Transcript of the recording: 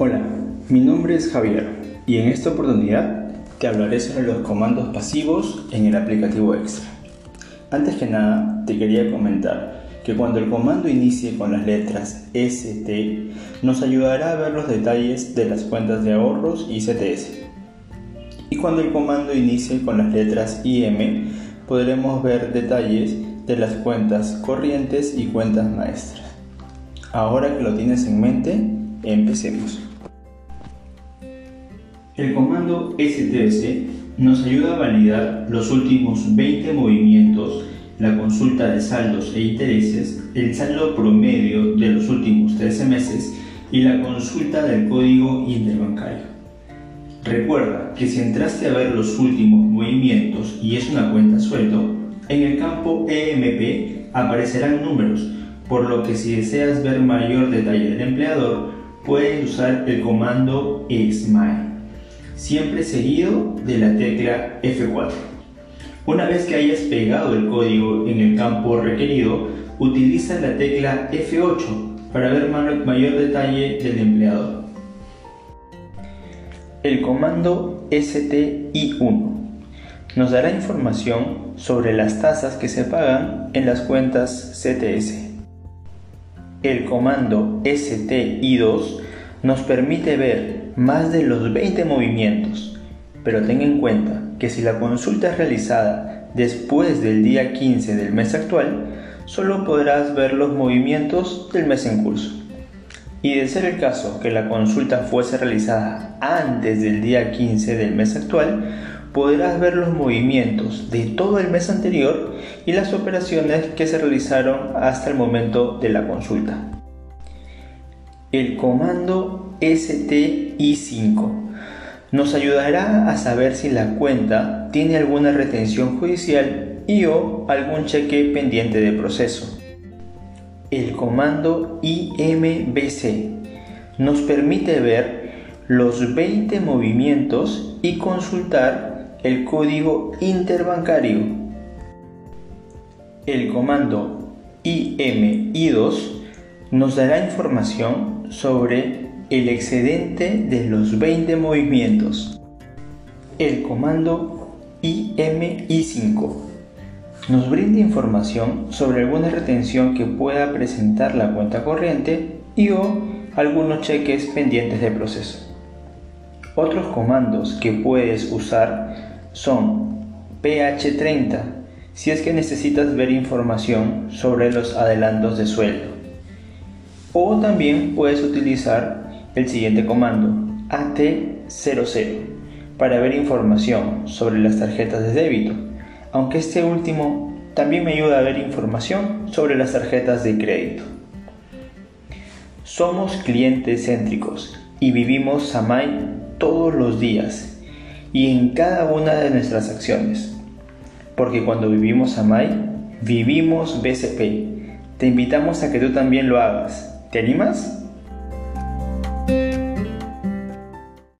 Hola, mi nombre es Javier y en esta oportunidad te hablaré sobre los comandos pasivos en el aplicativo Extra. Antes que nada, te quería comentar que cuando el comando inicie con las letras ST, nos ayudará a ver los detalles de las cuentas de ahorros y CTS. Y cuando el comando inicie con las letras IM, podremos ver detalles de las cuentas corrientes y cuentas maestras. Ahora que lo tienes en mente, empecemos. El comando STS nos ayuda a validar los últimos 20 movimientos, la consulta de saldos e intereses, el saldo promedio de los últimos 13 meses y la consulta del código interbancario. Recuerda que si entraste a ver los últimos movimientos y es una cuenta suelto, en el campo EMP aparecerán números, por lo que si deseas ver mayor detalle del empleador, puedes usar el comando SMILE, siempre seguido de la tecla F4. Una vez que hayas pegado el código en el campo requerido, utiliza la tecla F8 para ver mayor detalle del empleador. El comando STI1 nos dará información sobre las tasas que se pagan en las cuentas CTS. El comando STI2 nos permite ver más de los 20 movimientos, pero ten en cuenta que si la consulta es realizada después del día 15 del mes actual, solo podrás ver los movimientos del mes en curso. Y de ser el caso que la consulta fuese realizada antes del día 15 del mes actual, podrás ver los movimientos de todo el mes anterior y las operaciones que se realizaron hasta el momento de la consulta. El comando STI5 nos ayudará a saber si la cuenta tiene alguna retención judicial y o algún cheque pendiente de proceso. El comando IMBC nos permite ver los 20 movimientos y consultar el código interbancario. El comando IMI2 nos dará información sobre el excedente de los 20 movimientos. El comando IMI5 nos brinda información sobre alguna retención que pueda presentar la cuenta corriente y o algunos cheques pendientes de proceso. Otros comandos que puedes usar son PH30 si es que necesitas ver información sobre los adelantos de sueldo. O también puedes utilizar el siguiente comando AT00 para ver información sobre las tarjetas de débito, aunque este último también me ayuda a ver información sobre las tarjetas de crédito. Somos clientes céntricos y vivimos Samay todos los días y en cada una de nuestras acciones. Porque cuando vivimos AMAI, vivimos BCP. Te invitamos a que tú también lo hagas. ¿Te animas?